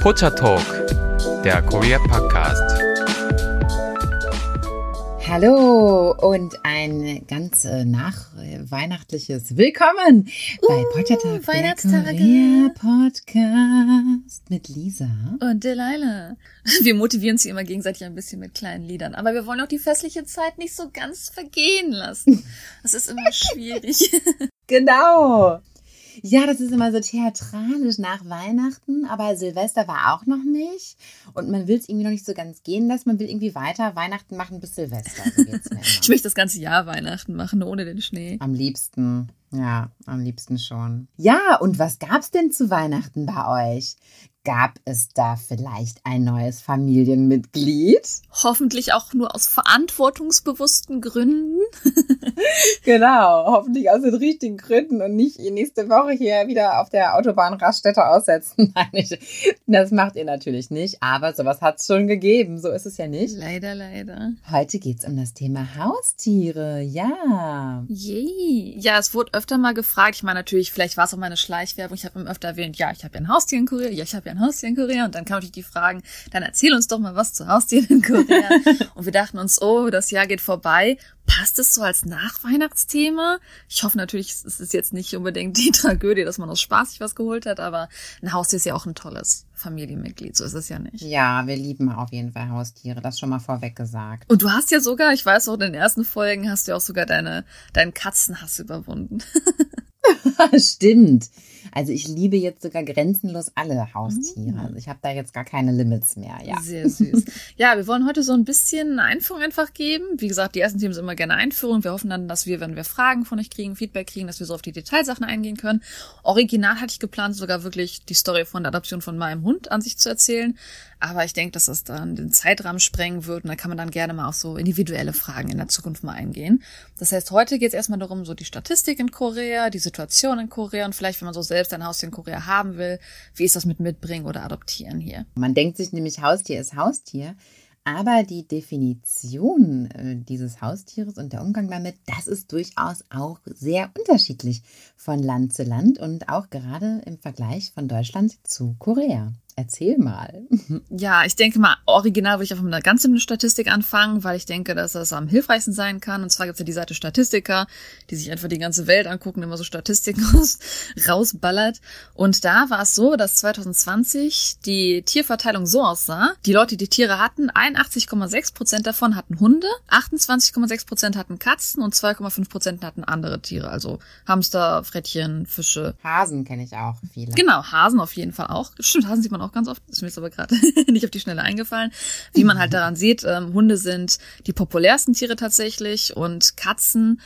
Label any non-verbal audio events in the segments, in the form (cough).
Pocha Talk, der Korea Podcast. Hallo und ein ganz äh, nachweihnachtliches Willkommen bei Uh, Pottertag, der Weihnachtstage. Korea Podcast mit Lisa. Und Delilah. Wir motivieren sie immer gegenseitig ein bisschen mit kleinen Liedern. Aber wir wollen auch die festliche Zeit nicht so ganz vergehen lassen. Das ist immer (laughs) schwierig. Genau. Ja, das ist immer so theatralisch nach Weihnachten, aber Silvester war auch noch nicht. Und man will es irgendwie noch nicht so ganz gehen lassen. Man will irgendwie weiter Weihnachten machen bis Silvester. So (laughs) Ich möchte das ganze Jahr Weihnachten machen, ohne den Schnee. Am liebsten. Ja, am liebsten schon. Ja, und was gab's denn zu Weihnachten bei euch? Gab es da vielleicht ein neues Familienmitglied? Hoffentlich auch nur aus verantwortungsbewussten Gründen. (laughs) Genau, hoffentlich aus den richtigen Gründen und nicht nächste Woche hier wieder auf der Autobahn Raststätte aussetzen. (laughs) Nein, ich, das macht ihr natürlich nicht, aber sowas hat's schon gegeben, so ist es ja nicht. Leider, leider. Heute geht's um das Thema Haustiere, ja. Yay. Ja, es wurde öfter mal gefragt. Ich meine natürlich, vielleicht war es auch meine Schleichwerbung. Ich habe immer öfter erwähnt, ja, ich habe ja ein Haustier in Korea. Ja, ich habe ja ein Haustier in Korea. Und dann kam natürlich die Fragen, dann erzähl uns doch mal was zu Haustieren in Korea. (laughs) und wir dachten uns, oh, das Jahr geht vorbei. Passt es so als Nachweihnachtsthema? Ich hoffe natürlich, es ist jetzt nicht unbedingt die (laughs) Tragödie, dass man aus Spaß sich was geholt hat, aber ein Haustier ist ja auch ein tolles Familienmitglied. So ist es ja nicht. Ja, wir lieben auf jeden Fall Haustiere, das schon mal vorweg gesagt. Und du hast ja sogar, ich weiß auch, in den ersten Folgen hast du ja auch sogar deine, deinen Katzenhass überwunden. (laughs) Stimmt. Also ich liebe jetzt sogar grenzenlos alle Haustiere. Also ich habe da jetzt gar keine Limits mehr, ja. Sehr süß. Ja, wir wollen heute so ein bisschen eine Einführung einfach geben. Wie gesagt, die ersten Themen sind immer gerne Einführung. Wir hoffen dann, dass wir, wenn wir Fragen von euch kriegen, Feedback kriegen, dass wir so auf die Detailsachen eingehen können. Original hatte ich geplant, sogar wirklich die Story von der Adoption von meinem Hund an sich zu erzählen. Aber ich denke, dass das dann den Zeitrahmen sprengen wird und da kann man dann gerne mal auf so individuelle Fragen in der Zukunft mal eingehen. Das heißt, heute geht es erstmal darum, so die Statistik in Korea, die Situation in Korea und vielleicht, wenn man so selbst ein Haustier in Korea haben will, wie ist das mit mitbringen oder adoptieren hier? Man denkt sich nämlich, Haustier ist Haustier. Aber die Definition äh, dieses Haustieres und der Umgang damit, das ist durchaus auch sehr unterschiedlich von Land zu Land und auch gerade im Vergleich von Deutschland zu Korea. Erzähl mal. (laughs) Ja, ich denke mal, original würde ich einfach mit einer ganz simplen Statistik anfangen, weil ich denke, dass das am hilfreichsten sein kann. Und zwar gibt es ja die Seite Statistiker, die sich einfach die ganze Welt angucken, immer so Statistiken (laughs) raus, rausballert. Und da war es so, dass 2020 die Tierverteilung so aussah. Die Leute, die Tiere hatten, 81,6 Prozent davon hatten Hunde, 28,6 Prozent hatten Katzen und 2,5 Prozent hatten andere Tiere, also Hamster, Frettchen, Fische, Hasen kenne ich auch viele. Genau, Hasen auf jeden Fall auch. Stimmt, Hasen sieht man auch ganz oft. Ist mir jetzt aber gerade (laughs) nicht auf die Schnelle eingefallen. Wie man halt daran sieht, ähm, Hunde sind die populärsten Tiere tatsächlich und Katzen.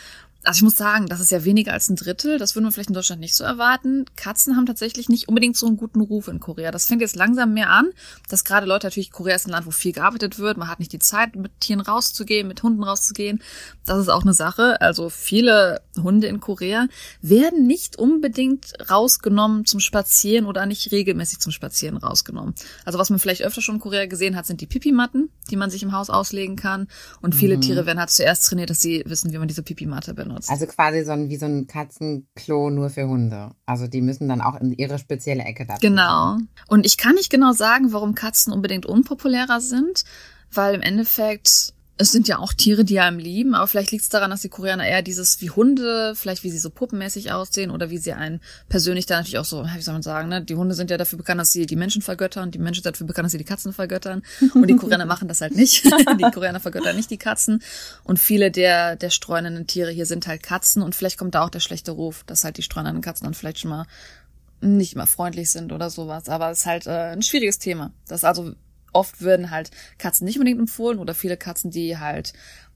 Also ich muss sagen, das ist ja weniger als ein Drittel. Das würde man vielleicht in Deutschland nicht so erwarten. Katzen haben tatsächlich nicht unbedingt so einen guten Ruf in Korea. Das fängt jetzt langsam mehr an, dass gerade Leute natürlich, Korea ist ein Land, wo viel gearbeitet wird. Man hat nicht die Zeit, mit Tieren rauszugehen, mit Hunden rauszugehen. Das ist auch eine Sache. Also viele Hunde in Korea werden nicht unbedingt rausgenommen zum Spazieren oder nicht regelmäßig zum Spazieren rausgenommen. Also was man vielleicht öfter schon in Korea gesehen hat, sind die Pipimatten, die man sich im Haus auslegen kann. Und viele Tiere werden halt zuerst trainiert, dass sie wissen, wie man diese Pipimatte benutzt. Also quasi so ein, wie so ein Katzenklo nur für Hunde. Also die müssen dann auch in ihre spezielle Ecke dazu. Genau. Und ich kann nicht genau sagen, warum Katzen unbedingt unpopulärer sind, weil im Endeffekt es sind ja auch Tiere, die einem lieben, aber vielleicht liegt es daran, dass die Koreaner eher dieses wie Hunde, vielleicht wie sie so puppenmäßig aussehen oder wie sie einen persönlich da natürlich auch so, wie soll man sagen, ne? Die Hunde sind ja dafür bekannt, dass sie die Menschen vergöttern, die Menschen sind dafür bekannt, dass sie die Katzen vergöttern und die Koreaner machen das halt nicht. (laughs) die Koreaner vergöttern nicht die Katzen und viele der der streunenden Tiere hier sind halt Katzen und vielleicht kommt da auch der schlechte Ruf, dass halt die streunenden Katzen dann vielleicht schon mal nicht immer freundlich sind oder sowas, aber es ist halt äh, ein schwieriges Thema. Das also oft würden halt Katzen nicht unbedingt empfohlen oder viele Katzen, die halt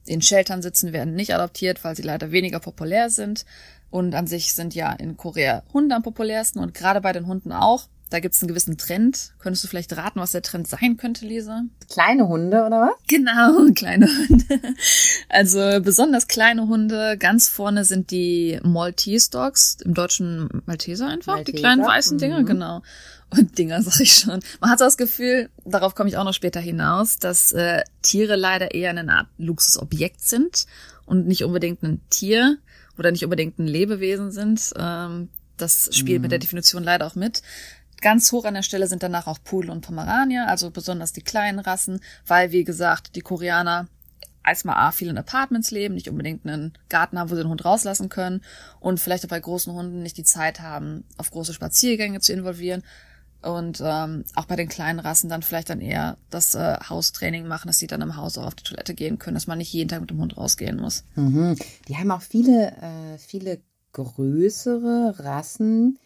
in Sheltern sitzen, werden nicht adoptiert, weil sie leider weniger populär sind. Und an sich sind ja in Korea Hunde am populärsten und gerade bei den Hunden auch. Da gibt es einen gewissen Trend. Könntest du vielleicht raten, was der Trend sein könnte, Lisa? Kleine Hunde oder was? Genau, (laughs) kleine Hunde. Also besonders kleine Hunde. Ganz vorne sind die Maltese Dogs, im Deutschen Malteser einfach, die Malteser, kleinen weißen Dinger, mhm. genau. Und Dinger (laughs) sag ich schon. Man hat so das Gefühl, darauf komme ich auch noch später hinaus, dass äh, Tiere leider eher eine Art Luxusobjekt sind und nicht unbedingt ein Tier oder nicht unbedingt ein Lebewesen sind. Ähm, das spielt mit der Definition leider auch mit. Ganz hoch an der Stelle sind danach auch Pudel und Pomeranier, also besonders die kleinen Rassen, weil, wie gesagt, die Koreaner erstmal A, viel in Apartments leben, nicht unbedingt einen Garten haben, wo sie den Hund rauslassen können und vielleicht auch bei großen Hunden nicht die Zeit haben, auf große Spaziergänge zu involvieren und ähm, auch bei den kleinen Rassen dann vielleicht dann eher das äh, Haustraining machen, dass sie dann im Haus auch auf die Toilette gehen können, dass man nicht jeden Tag mit dem Hund rausgehen muss. Mhm. Die haben auch viele, äh, viele größere Rassen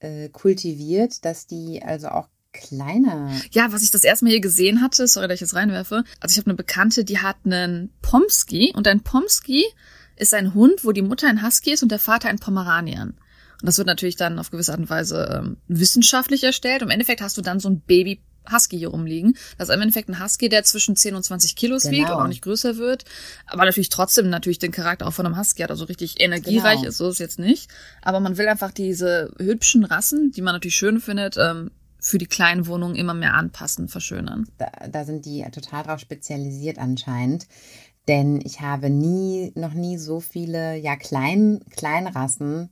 äh, kultiviert, dass die also auch kleiner. Ja, was ich das erste Mal hier gesehen hatte, sorry, dass ich jetzt reinwerfe. Also ich habe eine Bekannte, die hat einen Pomsky und ein Pomsky ist ein Hund, wo die Mutter ein Husky ist und der Vater ein Pomeranian. Und das wird natürlich dann auf gewisse Art und Weise ähm, wissenschaftlich erstellt. Und Im Endeffekt hast du dann so ein Baby Husky hier rumliegen. Das ist im Endeffekt ein Husky, der zwischen 10 und 20 Kilos genau. wiegt und auch nicht größer wird. Aber natürlich trotzdem natürlich den Charakter auch von einem Husky hat. Also richtig energiereich genau. ist so ist jetzt nicht. Aber man will einfach diese hübschen Rassen, die man natürlich schön findet, ähm, für die kleinen Wohnungen immer mehr anpassen, verschönern. Da, da sind die total drauf spezialisiert anscheinend. Denn ich habe nie, noch nie so viele, ja, Klein, Kleinrassen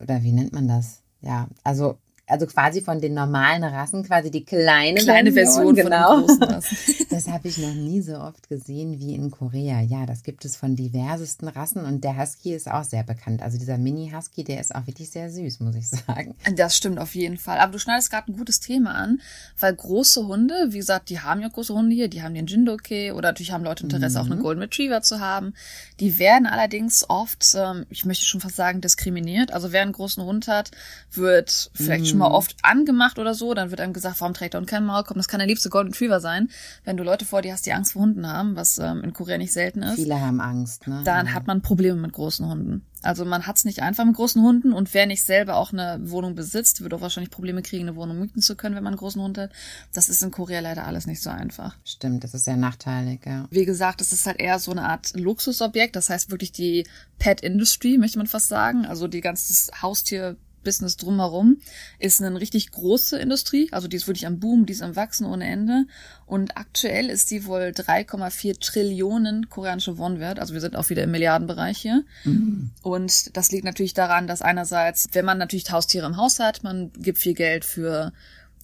oder wie nennt man das? Ja, also also quasi von den normalen Rassen, quasi die kleine, kleine Version, Version genau. von den großen (laughs) Rassen. Das habe ich noch nie so oft gesehen wie in Korea. Ja, das gibt es von diversesten Rassen und der Husky ist auch sehr bekannt. Also dieser Mini-Husky, der ist auch wirklich sehr süß, muss ich sagen. Das stimmt auf jeden Fall. Aber du schneidest gerade ein gutes Thema an, weil große Hunde, wie gesagt, die haben ja große Hunde hier, die haben den Jindoke oder natürlich haben Leute Interesse, mhm. auch einen Golden Retriever zu haben. Die werden allerdings oft, ähm, ich möchte schon fast sagen, diskriminiert. Also wer einen großen Hund hat, wird vielleicht mhm schon mal oft angemacht oder so, dann wird einem gesagt, warum trägt er und kein Maulkorb? Das kann der liebste Golden Retriever sein. Wenn du Leute vor dir hast, die Angst vor Hunden haben, was ähm, in Korea nicht selten ist. Viele haben Angst, ne? Dann ja. hat man Probleme mit großen Hunden. Also man hat es nicht einfach mit großen Hunden und wer nicht selber auch eine Wohnung besitzt, wird auch wahrscheinlich Probleme kriegen, eine Wohnung mieten zu können, wenn man einen großen Hund hat. Das ist in Korea leider alles nicht so einfach. Stimmt, das ist sehr nachteilig, ja. Wie gesagt, es ist halt eher so eine Art Luxusobjekt. Das heißt wirklich die Pet Industry, möchte man fast sagen. Also die ganze Haustier Business drumherum ist eine richtig große Industrie. Also die ist wirklich am Boom, die ist am Wachsen ohne Ende. Und aktuell ist die wohl 3,4 Trillionen koreanische Won wert. Also wir sind auch wieder im Milliardenbereich hier. Mhm. Und das liegt natürlich daran, dass einerseits, wenn man natürlich Haustiere im Haus hat, man gibt viel Geld für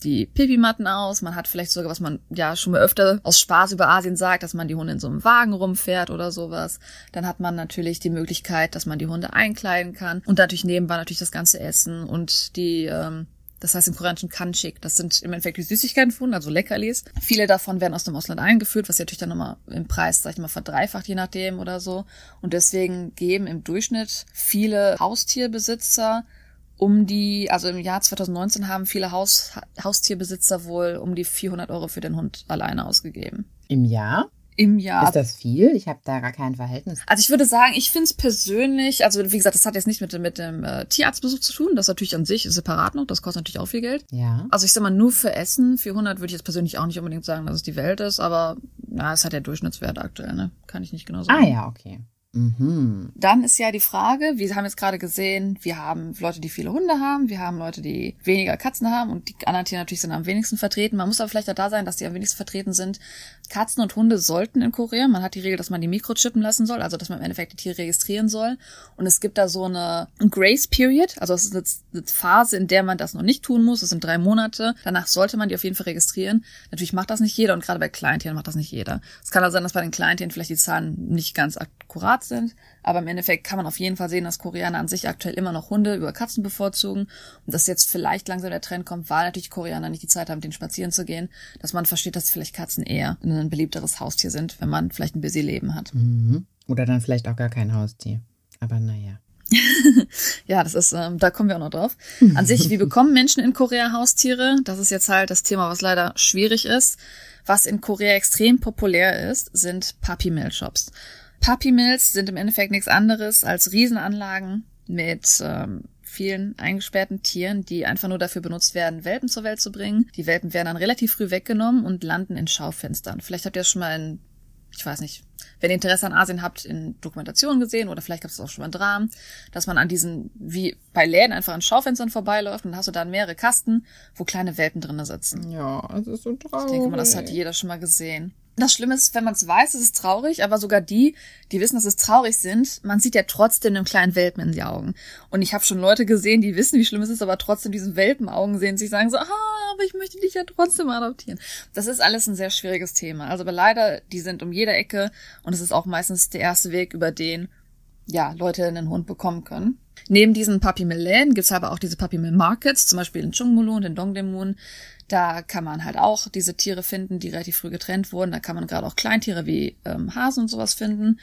die Pipi-Matten aus. Man hat vielleicht sogar, was man ja schon mal öfter aus Spaß über Asien sagt, dass man die Hunde in so einem Wagen rumfährt oder sowas. Dann hat man natürlich die Möglichkeit, dass man die Hunde einkleiden kann. Und natürlich nebenbei natürlich das ganze Essen und die, ähm, das heißt im koreanischen Kanchik. Das sind im Endeffekt die Süßigkeitenfunden, also Leckerlis. Viele davon werden aus dem Ausland eingeführt, was natürlich dann nochmal im Preis, sag ich mal, verdreifacht, je nachdem oder so. Und deswegen geben im Durchschnitt viele Haustierbesitzer um die, also im Jahr 2019 haben viele Haus, Haustierbesitzer wohl um die 400 Euro für den Hund alleine ausgegeben. Im Jahr? Im Jahr. Ist das viel? Ich habe da gar kein Verhältnis. Also ich würde sagen, ich finde es persönlich, also wie gesagt, das hat jetzt nicht mit, mit dem äh, Tierarztbesuch zu tun. Das natürlich an sich separat noch. Das kostet natürlich auch viel Geld. Ja. Also ich sag mal, nur für Essen, 400 würde ich jetzt persönlich auch nicht unbedingt sagen, dass es die Welt ist. Aber na, es hat der Durchschnittswert aktuell, ne? Kann ich nicht genau sagen. Ah ja, okay. Mhm. Dann ist ja die Frage, wir haben jetzt gerade gesehen, wir haben Leute, die viele Hunde haben, wir haben Leute, die weniger Katzen haben und die anderen Tiere natürlich sind am wenigsten vertreten. Man muss aber vielleicht auch da sein, dass die am wenigsten vertreten sind. Katzen und Hunde sollten in Korea, man hat die Regel, dass man die mikrochippen lassen soll, also dass man im Endeffekt die Tiere registrieren soll. Und es gibt da so eine Grace Period, also es ist eine Phase, in der man das noch nicht tun muss. Das sind drei Monate. Danach sollte man die auf jeden Fall registrieren. Natürlich macht das nicht jeder und gerade bei Kleintieren macht das nicht jeder. Es kann also sein, dass bei den Kleintieren vielleicht die Zahlen nicht ganz akkurat sind, aber im Endeffekt kann man auf jeden Fall sehen, dass Koreaner an sich aktuell immer noch Hunde über Katzen bevorzugen und dass jetzt vielleicht langsam der Trend kommt, weil natürlich Koreaner nicht die Zeit haben, denen spazieren zu gehen, dass man versteht, dass vielleicht Katzen eher ein beliebteres Haustier sind, wenn man vielleicht ein busy Leben hat. Mhm. Oder dann vielleicht auch gar kein Haustier. Aber naja. (laughs) ja, das ist, ähm, da kommen wir auch noch drauf. An sich, wie bekommen Menschen in Korea Haustiere? Das ist jetzt halt das Thema, was leider schwierig ist. Was in Korea extrem populär ist, sind Puppy Mill Shops. Puppy Mills sind im Endeffekt nichts anderes als Riesenanlagen mit ähm, vielen eingesperrten Tieren, die einfach nur dafür benutzt werden, Welpen zur Welt zu bringen. Die Welpen werden dann relativ früh weggenommen und landen in Schaufenstern. Vielleicht habt ihr das schon mal in, ich weiß nicht, wenn ihr Interesse an Asien habt, in Dokumentationen gesehen oder vielleicht gab es auch schon mal in Dramen, dass man an diesen, wie bei Läden einfach an Schaufenstern vorbeiläuft und dann hast du dann mehrere Kasten, wo kleine Welpen drinnen sitzen. Ja, das ist so traurig. Ich denke mal, das hat jeder schon mal gesehen. Das Schlimme ist, wenn man es weiß, ist es traurig, aber sogar die, die wissen, dass es traurig sind, man sieht ja trotzdem einem kleinen Welpen in die Augen. Und ich habe schon Leute gesehen, die wissen, wie schlimm es ist, aber trotzdem diesen Welpenaugen sehen, sich sagen so, ah, aber ich möchte dich ja trotzdem adoptieren. Das ist alles ein sehr schwieriges Thema. Also aber leider, die sind um jede Ecke und es ist auch meistens der erste Weg, über den ja Leute einen Hund bekommen können. Neben diesen Puppy Mill Läden gibt's aber auch diese Puppy Mill Markets, zum Beispiel in Chungmulu und in Dongdaemun. Da kann man halt auch diese Tiere finden, die relativ früh getrennt wurden. Da kann man gerade auch Kleintiere wie ähm, Hasen und sowas finden.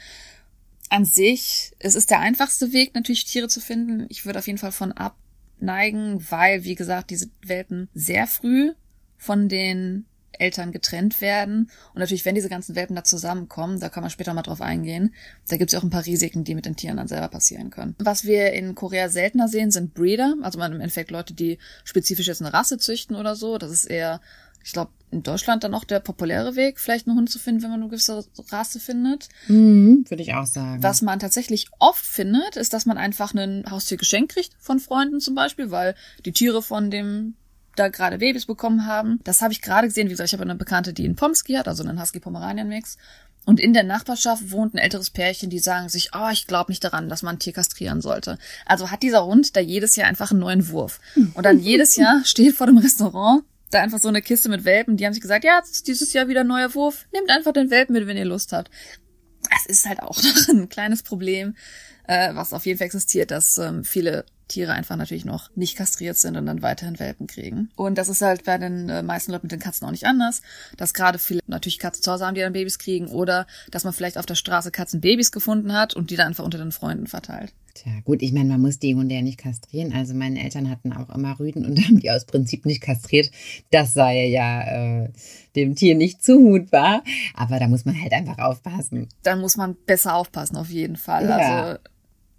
An sich, es ist der einfachste Weg, natürlich Tiere zu finden. Ich würde auf jeden Fall von abneigen, weil, wie gesagt, diese Welpen sehr früh von den Eltern getrennt werden. Und natürlich, wenn diese ganzen Welpen da zusammenkommen, da kann man später mal drauf eingehen, da gibt es ja auch ein paar Risiken, die mit den Tieren dann selber passieren können. Was wir in Korea seltener sehen, sind Breeder, also man im Endeffekt Leute, die spezifisch jetzt eine Rasse züchten oder so. Das ist eher, ich glaube, in Deutschland dann auch der populäre Weg, vielleicht einen Hund zu finden, wenn man eine gewisse Rasse findet. Mhm, Würde ich auch sagen. Was man tatsächlich oft findet, ist, dass man einfach ein Haustier geschenkt kriegt von Freunden zum Beispiel, weil die Tiere von dem da gerade Babys bekommen haben. Das habe ich gerade gesehen. Wie gesagt, ich habe eine Bekannte, die einen Pomsky hat, also einen Husky-Pomeranian-Mix. Und in der Nachbarschaft wohnt ein älteres Pärchen, die sagen sich, oh, ich glaube nicht daran, dass man ein Tier kastrieren sollte. Also hat dieser Hund da jedes Jahr einfach einen neuen Wurf. Und dann jedes Jahr (laughs) steht vor dem Restaurant da einfach so eine Kiste mit Welpen. Die haben sich gesagt, ja, dieses Jahr wieder ein neuer Wurf. Nehmt einfach den Welpen mit, wenn ihr Lust habt. Es ist halt auch (laughs) noch ein kleines Problem, äh, was auf jeden Fall existiert, dass ähm, viele Tiere einfach natürlich noch nicht kastriert sind und dann weiterhin Welpen kriegen. Und das ist halt bei den äh, meisten Leuten mit den Katzen auch nicht anders, dass gerade viele natürlich Katzen zu Hause haben, die dann Babys kriegen oder dass man vielleicht auf der Straße Katzenbabys gefunden hat und die dann einfach unter den Freunden verteilt. Tja, gut, ich meine, man muss die Hunde ja nicht kastrieren. Also meine Eltern hatten auch immer Rüden und (laughs) haben die aus Prinzip nicht kastriert. Das sei ja äh, dem Tier nicht zumutbar. Aber da muss man halt einfach aufpassen. Dann muss man besser aufpassen, auf jeden Fall. Ja. Also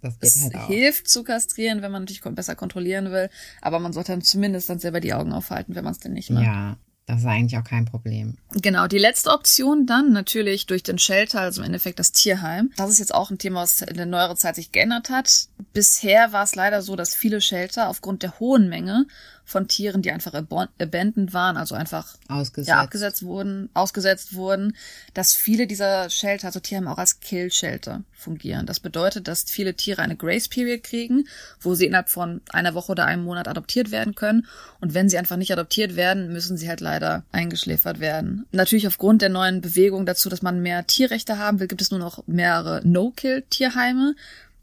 Das geht es halt auch. hilft zu kastrieren, wenn man natürlich besser kontrollieren will, aber man sollte dann zumindest dann selber die Augen aufhalten, wenn man es denn nicht macht. Ja, das ist eigentlich auch kein Problem. Genau, die letzte Option dann natürlich durch den Shelter, also im Endeffekt das Tierheim. Das ist jetzt auch ein Thema, was in der neueren Zeit sich geändert hat. Bisher war es leider so, dass viele Shelter aufgrund der hohen Menge von Tieren, die einfach abandoned waren, also einfach Ausgesetzt. ja, abgesetzt wurden, ausgesetzt wurden, dass viele dieser Shelter, also Tierheime auch als Kill-Shelter fungieren. Das bedeutet, dass viele Tiere eine Grace Period kriegen, wo sie innerhalb von einer Woche oder einem Monat adoptiert werden können. Und wenn sie einfach nicht adoptiert werden, müssen sie halt leider eingeschläfert werden. Natürlich aufgrund der neuen Bewegung dazu, dass man mehr Tierrechte haben will, gibt es nur noch mehrere No-Kill-Tierheime.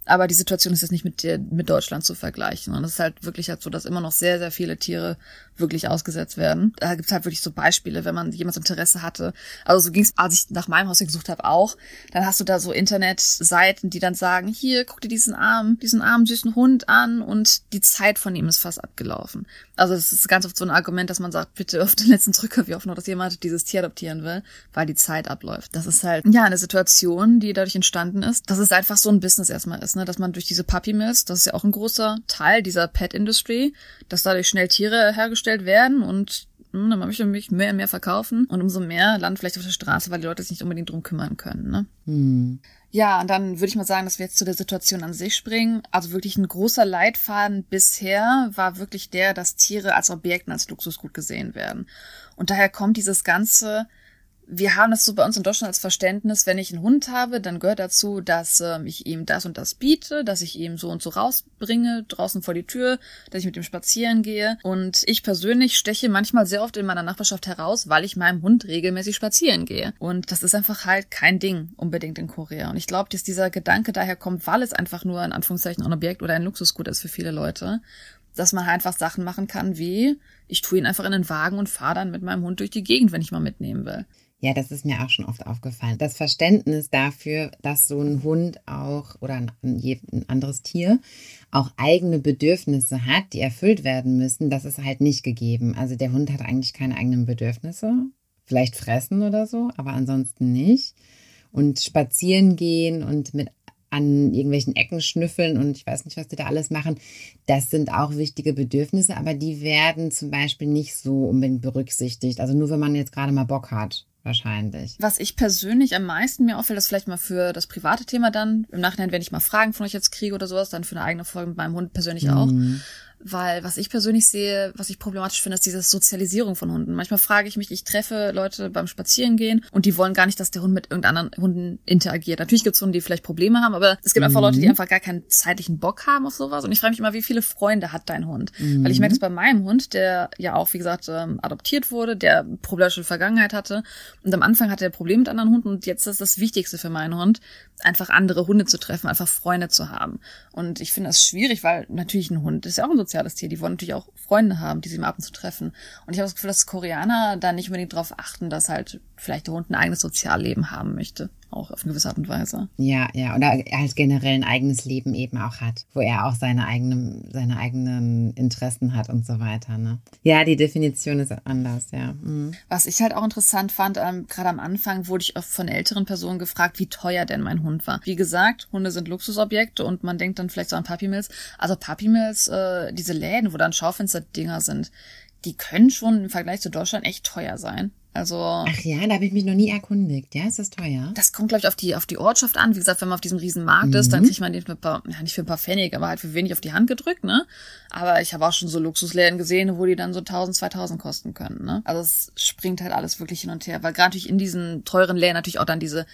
Aber die Situation ist jetzt nicht mit, der, mit Deutschland zu vergleichen. Und es ist halt wirklich halt so, dass immer noch sehr, sehr viele Tiere wirklich ausgesetzt werden. Da gibt es halt wirklich so Beispiele, wenn man jemand Interesse hatte. Also so ging es, als ich nach meinem Haus gesucht habe, auch. Dann hast du da so Internetseiten, die dann sagen, hier, guck dir diesen armen, diesen armen, süßen Hund an und die Zeit von ihm ist fast abgelaufen. Also das ist ganz oft so ein Argument, dass man sagt, bitte auf den letzten Drücker, wie oft noch, dass jemand dieses Tier adoptieren will, weil die Zeit abläuft. Das ist halt, ja, eine Situation, die dadurch entstanden ist, dass es einfach so ein Business erstmal ist, ne, dass man durch diese Puppy Mills, das ist ja auch ein großer Teil dieser Pet Industry, dass dadurch schnell Tiere hergestellt werden und hm, dann möchte mich mehr und mehr verkaufen und umso mehr landen vielleicht auf der Straße, weil die Leute sich nicht unbedingt drum kümmern können, ne? Hm. Ja, und dann würde ich mal sagen, dass wir jetzt zu der Situation an sich springen. Also wirklich ein großer Leitfaden bisher war wirklich der, dass Tiere als Objekten, als Luxusgut gesehen werden. Und daher kommt dieses ganze, wir haben das so bei uns in Deutschland als Verständnis, wenn ich einen Hund habe, dann gehört dazu, dass ähm, ich ihm das und das biete, dass ich ihm so und so rausbringe, draußen vor die Tür, dass ich mit ihm spazieren gehe. Und ich persönlich steche manchmal sehr oft in meiner Nachbarschaft heraus, weil ich meinem Hund regelmäßig spazieren gehe. Und das ist einfach halt kein Ding unbedingt in Korea. Und ich glaube, dass dieser Gedanke daher kommt, weil es einfach nur in Anführungszeichen ein Objekt oder ein Luxusgut ist für viele Leute, dass man halt einfach Sachen machen kann wie, ich tue ihn einfach in den Wagen und fahre dann mit meinem Hund durch die Gegend, wenn ich mal mitnehmen will. Ja, das ist mir auch schon oft aufgefallen. Das Verständnis dafür, dass so ein Hund auch oder ein, anderes Tier auch eigene Bedürfnisse hat, die erfüllt werden müssen, das ist halt nicht gegeben. Also der Hund hat eigentlich keine eigenen Bedürfnisse. Vielleicht fressen oder so, aber ansonsten nicht. Und spazieren gehen und mit an irgendwelchen Ecken schnüffeln und ich weiß nicht, was die da alles machen. Das sind auch wichtige Bedürfnisse, aber die werden zum Beispiel nicht so unbedingt berücksichtigt. Also nur wenn man jetzt gerade mal Bock hat wahrscheinlich. Was ich persönlich am meisten mir auffällt, das vielleicht mal für das private Thema dann, im Nachhinein, wenn ich mal Fragen von euch jetzt kriege oder sowas, dann für eine eigene Folge mit meinem Hund persönlich auch. Mhm. weil was ich persönlich sehe, was ich problematisch finde, ist diese Sozialisierung von Hunden. Manchmal frage ich mich, ich treffe Leute beim Spazierengehen und die wollen gar nicht, dass der Hund mit irgendeinen Hunden interagiert. Natürlich gibt es Hunde, die vielleicht Probleme haben, aber es gibt mhm. einfach Leute, die mhm. einfach gar keinen zeitlichen Bock haben auf sowas. Und ich frage mich immer, wie viele Freunde hat dein Hund? Mhm. Weil ich merke es bei meinem Hund, der ja auch, wie gesagt, ähm, adoptiert wurde, der problematische Vergangenheit hatte. Und am Anfang hatte er Probleme mit anderen Hunden und jetzt ist das Wichtigste für meinen Hund, einfach andere Hunde zu treffen, einfach Freunde zu haben. Und ich finde das schwierig, weil natürlich ein Hund ist ja auch ein soziales Tier. Die wollen natürlich auch Freunde haben, die sie im Abend zu treffen. Und ich habe das Gefühl, dass Koreaner da nicht unbedingt darauf achten, dass halt vielleicht der Hund ein eigenes Sozialleben haben möchte auch auf eine gewisse Art und Weise. Ja, ja, oder halt generell ein eigenes Leben eben auch hat, wo er auch seine eigenen, seine eigenen Interessen hat und so weiter. Ne? Ja, die Definition ist anders, ja. Mhm. Was ich halt auch interessant fand, ähm, gerade am Anfang wurde ich oft von älteren Personen gefragt, wie teuer denn mein Hund war. Wie gesagt, Hunde sind Luxusobjekte und man denkt dann vielleicht so an Puppy Mills. Also Puppy Mills, äh, diese Läden, wo dann Schaufensterdinger sind, die können schon im Vergleich zu Deutschland echt teuer sein. Also. Ach ja, da habe ich mich noch nie erkundigt. Ja, ist das teuer? Das kommt, glaube ich, auf die, auf die Ortschaft an. Wie gesagt, wenn man auf diesem riesen Markt mhm. ist, dann mhm. kriegt man den für ein paar, ja, nicht für ein paar Pfennig, aber halt für wenig auf die Hand gedrückt, ne? Aber ich habe auch schon so Luxusläden gesehen, wo die dann so 1000, 2000 kosten können, ne? Also es springt halt alles wirklich hin und her, weil gerade natürlich in diesen teuren Läden natürlich auch dann diese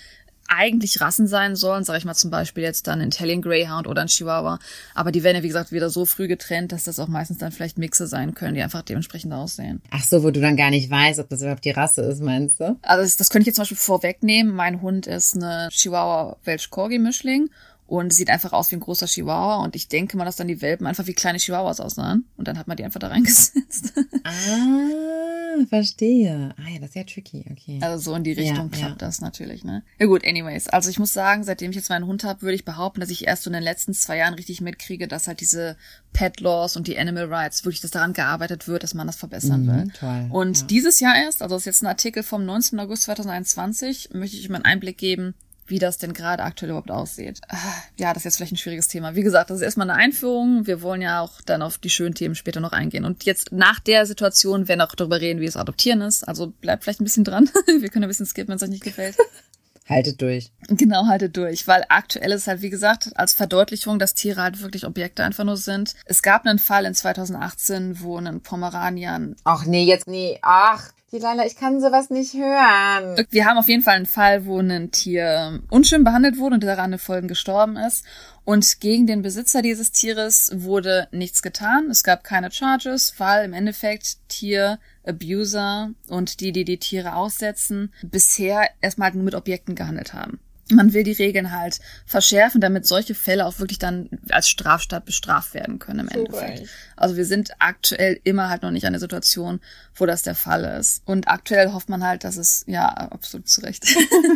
eigentlich Rassen sein sollen, sage ich mal zum Beispiel jetzt dann ein Italian Greyhound oder ein Chihuahua. Aber die werden ja, wie gesagt, wieder so früh getrennt, dass das auch meistens dann vielleicht Mixe sein können, die einfach dementsprechend aussehen. Ach so, wo du dann gar nicht weißt, ob das überhaupt die Rasse ist, meinst du? Also das, das könnte ich jetzt zum Beispiel vorwegnehmen. Mein Hund ist eine Chihuahua Welsh Corgi Mischling und sieht einfach aus wie ein großer Chihuahua. Und ich denke mal, dass dann die Welpen einfach wie kleine Chihuahuas aussahen. Und dann hat man die einfach da reingesetzt. (laughs) ah, verstehe. Ah ja, das ist ja tricky, okay. Also so in die Richtung ja, klappt ja. das natürlich, ne? Ja gut, anyways. Also ich muss sagen, seitdem ich jetzt meinen Hund habe, würde ich behaupten, dass ich erst so in den letzten zwei Jahren richtig mitkriege, dass halt diese Pet Laws und die Animal Rights wirklich, dass daran gearbeitet wird, dass man das verbessern mhm, will. Toll, und ja. dieses Jahr erst, also das ist jetzt ein Artikel vom 19. August 2021, möchte ich euch mal einen Einblick geben, wie das denn gerade aktuell überhaupt aussieht. Ah, ja, das ist jetzt vielleicht ein schwieriges Thema. Wie gesagt, das ist erstmal eine Einführung. Wir wollen ja auch dann auf die schönen Themen später noch eingehen. Und jetzt nach der Situation werden wir auch darüber reden, wie es Adoptieren ist. Also bleibt vielleicht ein bisschen dran. (laughs) Wir können ein bisschen skippen, wenn es euch nicht gefällt. (laughs) Haltet durch. Genau, haltet durch, weil aktuell ist halt, wie gesagt, als Verdeutlichung, dass Tiere halt wirklich Objekte einfach nur sind. Es gab einen Fall in 2018, wo ein Pomeranian. Ach nee, jetzt nee, ach. Die Leila, ich kann sowas nicht hören. Wir haben auf jeden Fall einen Fall, wo ein Tier unschön behandelt wurde und daran Folgen gestorben ist. Und gegen den Besitzer dieses Tieres wurde nichts getan. Es gab keine Charges, weil im Endeffekt Tier Abuser und die, die die Tiere aussetzen, bisher erstmal nur mit Objekten gehandelt haben man will die Regeln halt verschärfen, damit solche Fälle auch wirklich dann als Straftat bestraft werden können im so Endeffekt. Right. Also wir sind aktuell immer halt noch nicht an der Situation, wo das der Fall ist. Und aktuell hofft man halt, dass es, ja, absolut zu Recht.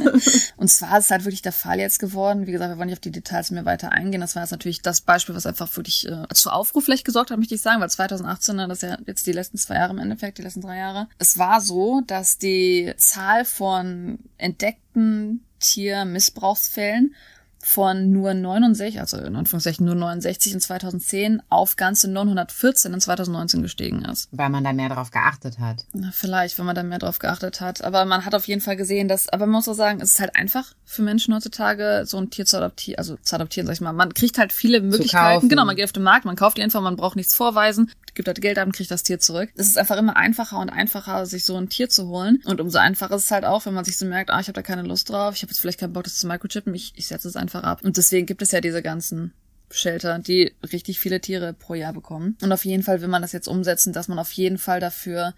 (laughs) und zwar ist es halt wirklich der Fall jetzt geworden. Wie gesagt, wir wollen nicht auf die Details mehr weiter eingehen. Das war jetzt natürlich das Beispiel, was einfach wirklich äh, zu Aufruf vielleicht gesorgt hat, möchte ich sagen, weil 2018, ne, das ist ja jetzt die letzten zwei Jahre im Endeffekt, die letzten drei Jahre. Es war so, dass die Zahl von entdeckten Tiermissbrauchsfällen von nur 69, also in Anführungszeichen nur 69 in 2010 auf ganze 914 in 2019 gestiegen ist. Weil man da mehr drauf geachtet hat. Na, vielleicht, wenn man da mehr drauf geachtet hat. Aber man hat auf jeden Fall gesehen, dass, aber man muss auch sagen, es ist halt einfach für Menschen heutzutage, so ein Tier zu adoptieren, also zu adoptieren, sag ich mal. Man kriegt halt viele Möglichkeiten. Genau, man geht auf den Markt, man kauft die einfach, man braucht nichts vorweisen, gibt halt Geld ab und kriegt das Tier zurück. Es ist einfach immer einfacher und einfacher, sich so ein Tier zu holen. Und umso einfacher ist es halt auch, wenn man sich so merkt, ah, ich habe da keine Lust drauf, ich habe jetzt vielleicht keinen Bock, das zu microchippen, ich, ich setze es einfach ab. Und deswegen gibt es ja diese ganzen Shelter, die richtig viele Tiere pro Jahr bekommen. Und auf jeden Fall will man das jetzt umsetzen, dass man auf jeden Fall dafür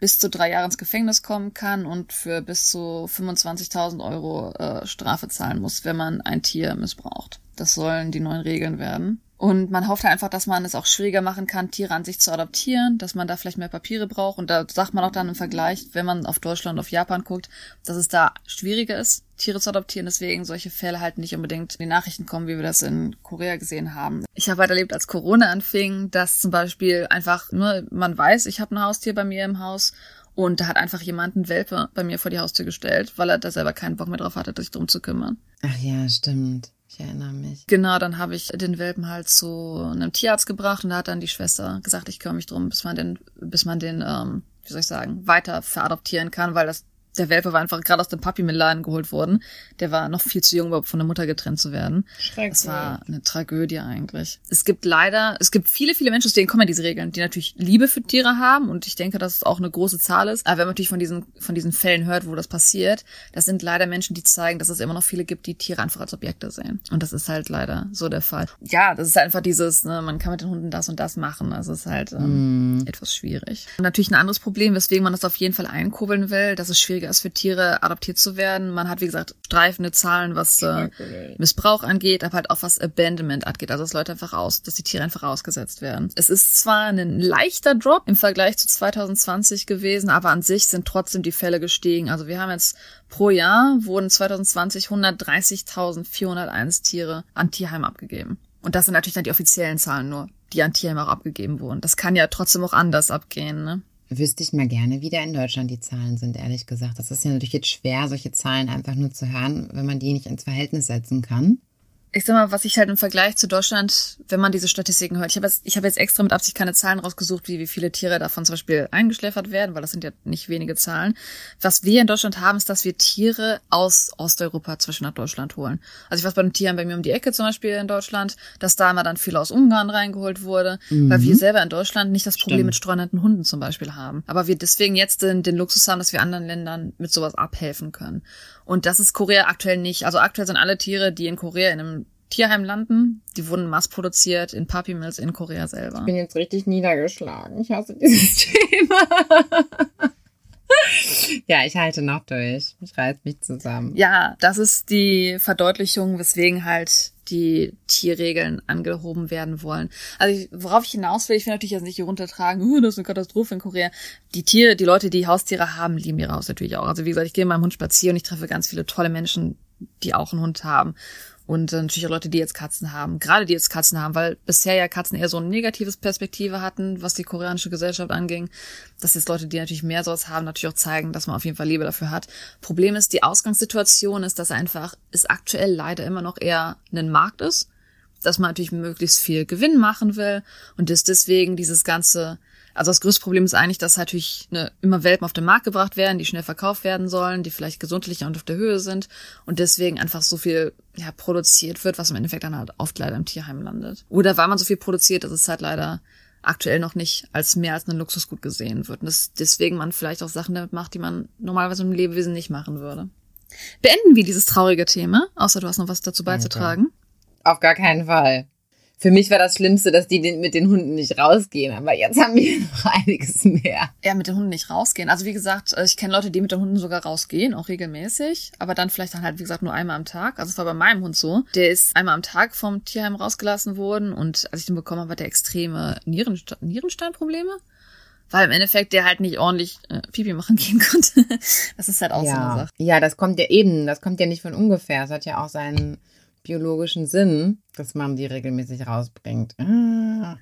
bis zu drei Jahre ins Gefängnis kommen kann und für bis zu 25.000 Euro äh, Strafe zahlen muss, wenn man ein Tier missbraucht. Das sollen die neuen Regeln werden. Und man hofft einfach, dass man es auch schwieriger machen kann, Tiere an sich zu adoptieren, dass man da vielleicht mehr Papiere braucht. Und da sagt man auch dann im Vergleich, wenn man auf Deutschland und auf Japan guckt, dass es da schwieriger ist, Tiere zu adoptieren. Deswegen solche Fälle halt nicht unbedingt in die Nachrichten kommen, wie wir das in Korea gesehen haben. Ich habe halt erlebt, als Corona anfing, dass zum Beispiel einfach, ne, man weiß, ich habe ein Haustier bei mir im Haus und da hat einfach jemand einen Welpe bei mir vor die Haustür gestellt, weil er da selber keinen Bock mehr drauf hatte, sich drum zu kümmern. Ach ja, stimmt. Ich erinnere mich. Genau, dann habe ich den Welpen halt zu einem Tierarzt gebracht und da hat dann die Schwester gesagt, ich kümmere mich drum, bis man den, bis man den, ähm, wie soll ich sagen, weiter veradoptieren kann, weil das Der Welpe war einfach gerade aus dem Papi mit Laden geholt worden. Der war noch viel zu jung, um von der Mutter getrennt zu werden. Das war eine Tragödie eigentlich. Es gibt leider, es gibt viele, viele Menschen, aus denen kommen ja diese Regeln, die natürlich Liebe für Tiere haben und ich denke, dass es auch eine große Zahl ist. Aber wenn man natürlich von diesen, von diesen Fällen hört, wo das passiert, das sind leider Menschen, die zeigen, dass es immer noch viele gibt, die Tiere einfach als Objekte sehen. Und das ist halt leider so der Fall. Ja, das ist einfach dieses, ne, man kann mit den Hunden das und das machen. Also es ist halt ähm, mm. etwas schwierig. Und natürlich ein anderes Problem, weswegen man das auf jeden Fall einkurbeln will, dass es schwieriger ist für Tiere adoptiert zu werden. Man hat, wie gesagt, streifende Zahlen, was äh, Missbrauch angeht, aber halt auch was Abandonment angeht. Also dass Leute einfach aus, dass die Tiere einfach ausgesetzt werden. Es ist zwar ein leichter Drop im Vergleich zu 2020 gewesen, aber an sich sind trotzdem die Fälle gestiegen. Also wir haben jetzt pro Jahr wurden 2020 130.401 Tiere an Tierheim abgegeben. Und das sind natürlich dann die offiziellen Zahlen nur, die an Tierheim auch abgegeben wurden. Das kann ja trotzdem auch anders abgehen, ne? Wüsste ich mal gerne, wie da in Deutschland die Zahlen sind, ehrlich gesagt. Das ist ja natürlich jetzt schwer, solche Zahlen einfach nur zu hören, wenn man die nicht ins Verhältnis setzen kann ich sag mal, was ich halt im Vergleich zu Deutschland, wenn man diese Statistiken hört, ich habe jetzt, ich habe jetzt extra mit Absicht keine Zahlen rausgesucht, wie, wie viele Tiere davon zum Beispiel eingeschläfert werden, weil das sind ja nicht wenige Zahlen. Was wir in Deutschland haben, ist, dass wir Tiere aus Osteuropa zwischen nach Deutschland holen. Also ich weiß bei den Tieren bei mir um die Ecke zum Beispiel in Deutschland, dass da immer dann viel aus Ungarn reingeholt wurde, mhm. weil wir selber in Deutschland nicht das Problem Stimmt. mit streunenden Hunden zum Beispiel haben. Aber wir deswegen jetzt den, den Luxus haben, dass wir anderen Ländern mit sowas abhelfen können. Und das ist Korea aktuell nicht. Also aktuell sind alle Tiere, die in Korea in einem Tierheim landen. Die wurden massproduziert in Puppy Mills in Korea selber. Ich bin jetzt richtig niedergeschlagen. Ich hasse dieses (laughs) Thema. (laughs) ja, ich halte noch durch. Ich reiß mich zusammen. Ja, das ist die Verdeutlichung, weswegen halt die Tierregeln angehoben werden wollen. Also ich, worauf ich hinaus will, ich will natürlich jetzt nicht hier runtertragen, uh, das ist eine Katastrophe in Korea. Die Tiere, die Leute, die Haustiere haben, lieben ihre Haus natürlich auch. Also wie gesagt, ich gehe mit meinem Hund spazieren und ich treffe ganz viele tolle Menschen, die auch einen Hund haben. Und äh, natürlich auch Leute, die jetzt Katzen haben. Gerade die jetzt Katzen haben, weil bisher ja Katzen eher so ein negatives Perspektive hatten, was die koreanische Gesellschaft anging. Dass jetzt Leute, die natürlich mehr sowas haben, natürlich auch zeigen, dass man auf jeden Fall Liebe dafür hat. Problem ist, die Ausgangssituation ist, dass einfach es aktuell leider immer noch eher ein Markt ist. Dass man natürlich möglichst viel Gewinn machen will und dass deswegen dieses ganze also das größte Problem ist eigentlich, dass natürlich ne, immer Welpen auf den Markt gebracht werden, die schnell verkauft werden sollen, die vielleicht gesundlich und auf der Höhe sind und deswegen einfach so viel ja, produziert wird, was im Endeffekt dann halt oft leider im Tierheim landet. Oder weil man so viel produziert, dass es halt leider aktuell noch nicht als mehr als ein Luxusgut gesehen wird. Und das, deswegen man vielleicht auch Sachen damit macht, die man normalerweise im Lebewesen nicht machen würde. Beenden wir dieses traurige Thema, außer du hast noch was dazu beizutragen. Auf gar keinen Fall. Für mich war das Schlimmste, dass die mit den Hunden nicht rausgehen, aber jetzt haben wir (laughs) noch einiges mehr. Ja, mit den Hunden nicht rausgehen. Also wie gesagt, äh, ich kenne Leute, die mit den Hunden sogar rausgehen, auch regelmäßig, aber dann vielleicht dann halt, wie gesagt, nur einmal am Tag. Also es war bei meinem Hund so. Der ist einmal am Tag vom Tierheim rausgelassen worden und als ich den bekommen habe, hat der extreme Nierenste Nierensteinprobleme weil im Endeffekt der halt nicht ordentlich äh, Pipi machen (laughs) gehen konnte. das ist halt auch ja. so eine Sache. Ja, das kommt ja eben, das kommt ja nicht von ungefähr. Es hat ja auch seinen biologischen Sinn, dass man die regelmäßig rausbringt. Ah,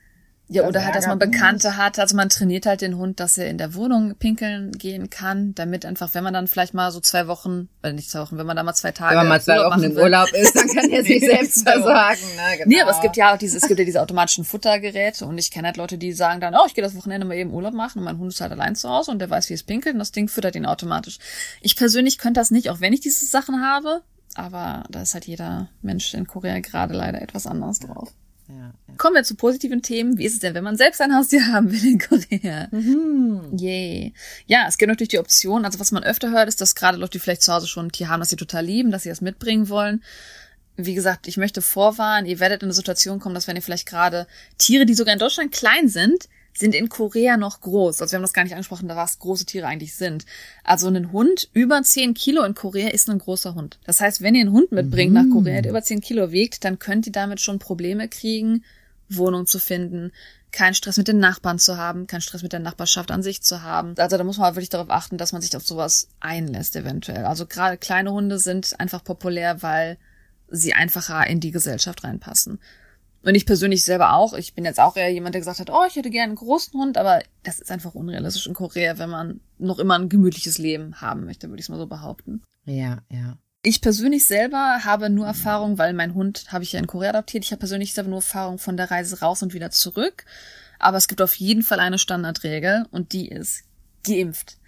ja, oder halt, dass man Bekannte hat, also man trainiert halt den Hund, dass er in der Wohnung pinkeln gehen kann, damit einfach, wenn man dann vielleicht mal so zwei Wochen, oder nicht zwei Wochen, wenn man da mal zwei Tage wenn man mal zwei Urlaub Wochen im Urlaub ist, dann kann (laughs) er sich selbst versorgen. Ne? Genau. Nee, aber es gibt ja auch diese, es gibt ja diese automatischen Futtergeräte und ich kenne halt Leute, die sagen dann, oh, ich gehe das Wochenende mal eben Urlaub machen und mein Hund ist halt allein zu Hause und der weiß, wie es pinkelt und das Ding füttert ihn automatisch. Ich persönlich könnte das nicht, auch wenn ich diese Sachen habe, aber da ist halt jeder Mensch in Korea gerade leider etwas anders drauf. Ja, ja. Kommen wir zu positiven Themen. Wie ist es denn, wenn man selbst ein Haustier (laughs) haben will in Korea? Mhm. Yay. Ja, es gibt natürlich die Option, also was man öfter hört, ist, dass gerade Leute, die vielleicht zu Hause schon ein Tier haben, dass sie total lieben, dass sie das mitbringen wollen. Wie gesagt, ich möchte vorwarnen, ihr werdet in eine Situation kommen, dass wenn ihr vielleicht gerade Tiere, die sogar in Deutschland klein sind, sind in Korea noch groß. Also wir haben das gar nicht angesprochen, da was große Tiere eigentlich sind. Also ein Hund über 10 Kilo in Korea ist ein großer Hund. Das heißt, wenn ihr einen Hund mitbringt mhm. nach Korea, der über 10 Kilo wiegt, dann könnt ihr damit schon Probleme kriegen, Wohnung zu finden, keinen Stress mit den Nachbarn zu haben, keinen Stress mit der Nachbarschaft an sich zu haben. Also da muss man wirklich darauf achten, dass man sich auf sowas einlässt eventuell. Also gerade kleine Hunde sind einfach populär, weil sie einfacher in die Gesellschaft reinpassen. Und ich persönlich selber auch. Ich bin jetzt auch eher jemand, der gesagt hat, oh, ich hätte gerne einen großen Hund, aber das ist einfach unrealistisch in Korea, wenn man noch immer ein gemütliches Leben haben möchte, würde ich es mal so behaupten. Ja, ja. Ich persönlich selber habe nur Erfahrung, weil mein Hund habe ich ja in Korea adoptiert. Ich habe persönlich selber nur Erfahrung von der Reise raus und wieder zurück. Aber es gibt auf jeden Fall eine Standardregel und die ist geimpft.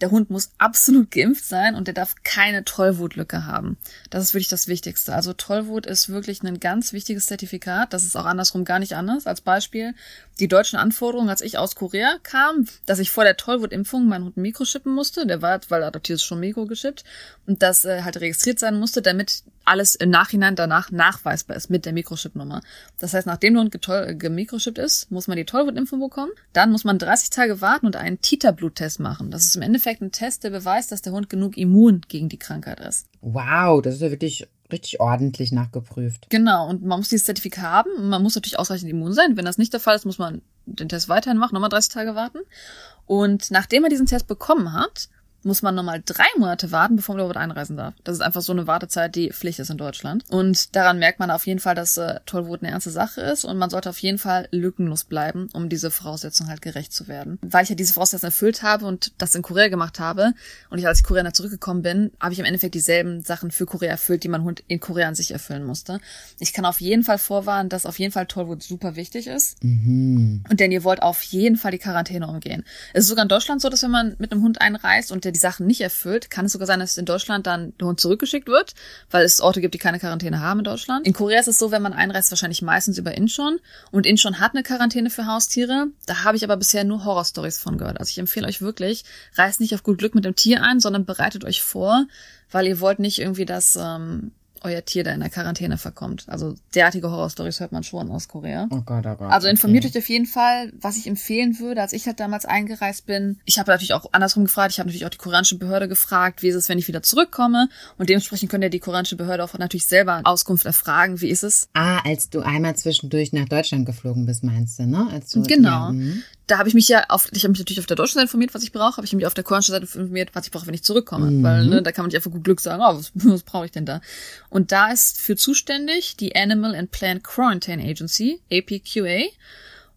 Der Hund muss absolut geimpft sein und der darf keine Tollwutlücke haben. Das ist wirklich das Wichtigste. Also Tollwut ist wirklich ein ganz wichtiges Zertifikat. Das ist auch andersrum gar nicht anders. Als Beispiel die deutschen Anforderungen, als ich aus Korea kam, dass ich vor der Tollwutimpfung meinen Hund mikrochippen musste. Der war, weil er adoptiert ist, schon mikrogeschippt. Und das äh, halt registriert sein musste, damit alles im Nachhinein danach nachweisbar ist mit der Mikrochip-Nummer. Das heißt, nachdem der Hund gemikrochippt ist, muss man die Tollwutimpfung bekommen. Dann muss man 30 Tage warten und einen Titer-Bluttest machen. Das ist im Endeffekt ein Test, der beweist, dass der Hund genug immun gegen die Krankheit ist. Wow, das ist ja wirklich richtig ordentlich nachgeprüft. Genau, und man muss dieses Zertifikat haben. Man muss natürlich ausreichend immun sein. Wenn das nicht der Fall ist, muss man den Test weiterhin machen, nochmal 30 Tage warten. Und nachdem er diesen Test bekommen hat, muss man nochmal drei Monate warten, bevor man überhaupt einreisen darf. Das ist einfach so eine Wartezeit, die Pflicht ist in Deutschland. Und daran merkt man auf jeden Fall, dass äh, Tollwut eine ernste Sache ist und man sollte auf jeden Fall lückenlos bleiben, um diese Voraussetzung halt gerecht zu werden. Weil ich ja diese Voraussetzung erfüllt habe und das in Korea gemacht habe und ich als ich Korea zurückgekommen bin, habe ich im Endeffekt dieselben Sachen für Korea erfüllt, die Hund in Korea an sich erfüllen musste. Ich kann auf jeden Fall vorwarnen, dass auf jeden Fall Tollwut super wichtig ist. Mhm. Und denn ihr wollt auf jeden Fall die Quarantäne umgehen. Es ist sogar in Deutschland so, dass wenn man mit einem Hund einreist und der die Sachen nicht erfüllt, kann es sogar sein, dass in Deutschland dann der zurückgeschickt wird, weil es Orte gibt, die keine Quarantäne haben in Deutschland. In Korea ist es so, wenn man einreist, wahrscheinlich meistens über Incheon. Und Incheon hat eine Quarantäne für Haustiere. Da habe ich aber bisher nur Horrorstories von gehört. Also ich empfehle euch wirklich, reist nicht auf gut Glück mit dem Tier ein, sondern bereitet euch vor, weil ihr wollt nicht irgendwie das ähm, euer Tier da in der Quarantäne verkommt. Also derartige Horrorstories hört man schon aus Korea. Oh Gott, oh Gott. Also informiert okay. euch auf jeden Fall, was ich empfehlen würde, als ich halt damals eingereist bin. Ich habe natürlich auch andersrum gefragt, ich habe natürlich auch die koreanische Behörde gefragt, wie ist es, wenn ich wieder zurückkomme. Und dementsprechend könnt ihr die koreanische Behörde auch natürlich selber Auskunft erfragen, wie ist es. Ah, als du einmal zwischendurch nach Deutschland geflogen bist, meinst du, ne? Als du, genau. Ja, da habe ich mich ja auf, ich habe mich natürlich auf der deutschen Seite informiert, was ich brauche, habe ich mich auf der koreanischen Seite informiert, was ich brauche, wenn ich zurückkomme. Mhm. Weil ne, da kann man nicht einfach gut Glück sagen, oh, was, (laughs) was brauche ich denn da? Und da ist für zuständig die Animal and Plant Quarantine Agency, APQA.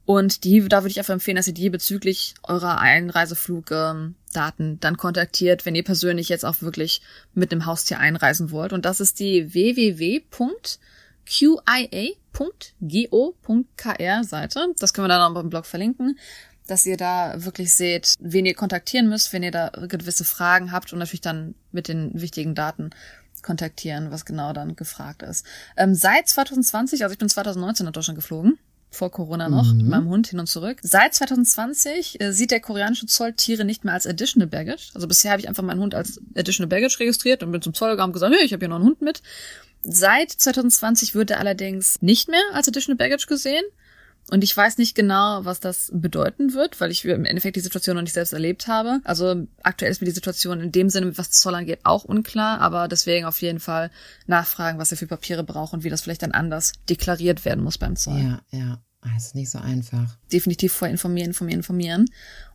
Und die, da würde ich einfach empfehlen, dass ihr die bezüglich eurer Einreiseflugdaten ähm, dann kontaktiert, wenn ihr persönlich jetzt auch wirklich mit einem Haustier einreisen wollt. Und das ist die www.qia go.kr Seite. Das können wir dann auch im Blog verlinken, dass ihr da wirklich seht, wen ihr kontaktieren müsst, wenn ihr da gewisse Fragen habt und natürlich dann mit den wichtigen Daten kontaktieren, was genau dann gefragt ist. Ähm, seit 2020, also ich bin 2019 nach Deutschland geflogen, vor Corona noch, mhm. mit meinem Hund hin und zurück. Seit 2020 äh, sieht der koreanische Zoll Tiere nicht mehr als Additional Baggage. Also bisher habe ich einfach meinen Hund als Additional Baggage registriert und bin zum Zoll gegangen und gesagt, hey, ich habe hier noch einen Hund mit. Seit 2020 wird er allerdings nicht mehr als Additional Baggage gesehen. Und ich weiß nicht genau, was das bedeuten wird, weil ich im Endeffekt die Situation noch nicht selbst erlebt habe. Also aktuell ist mir die Situation in dem Sinne, was Zoll angeht, auch unklar, aber deswegen auf jeden Fall nachfragen, was er für Papiere braucht und wie das vielleicht dann anders deklariert werden muss beim Zoll. Ja, ja. Das ah, ist nicht so einfach. Definitiv vorher informieren, informieren, informieren.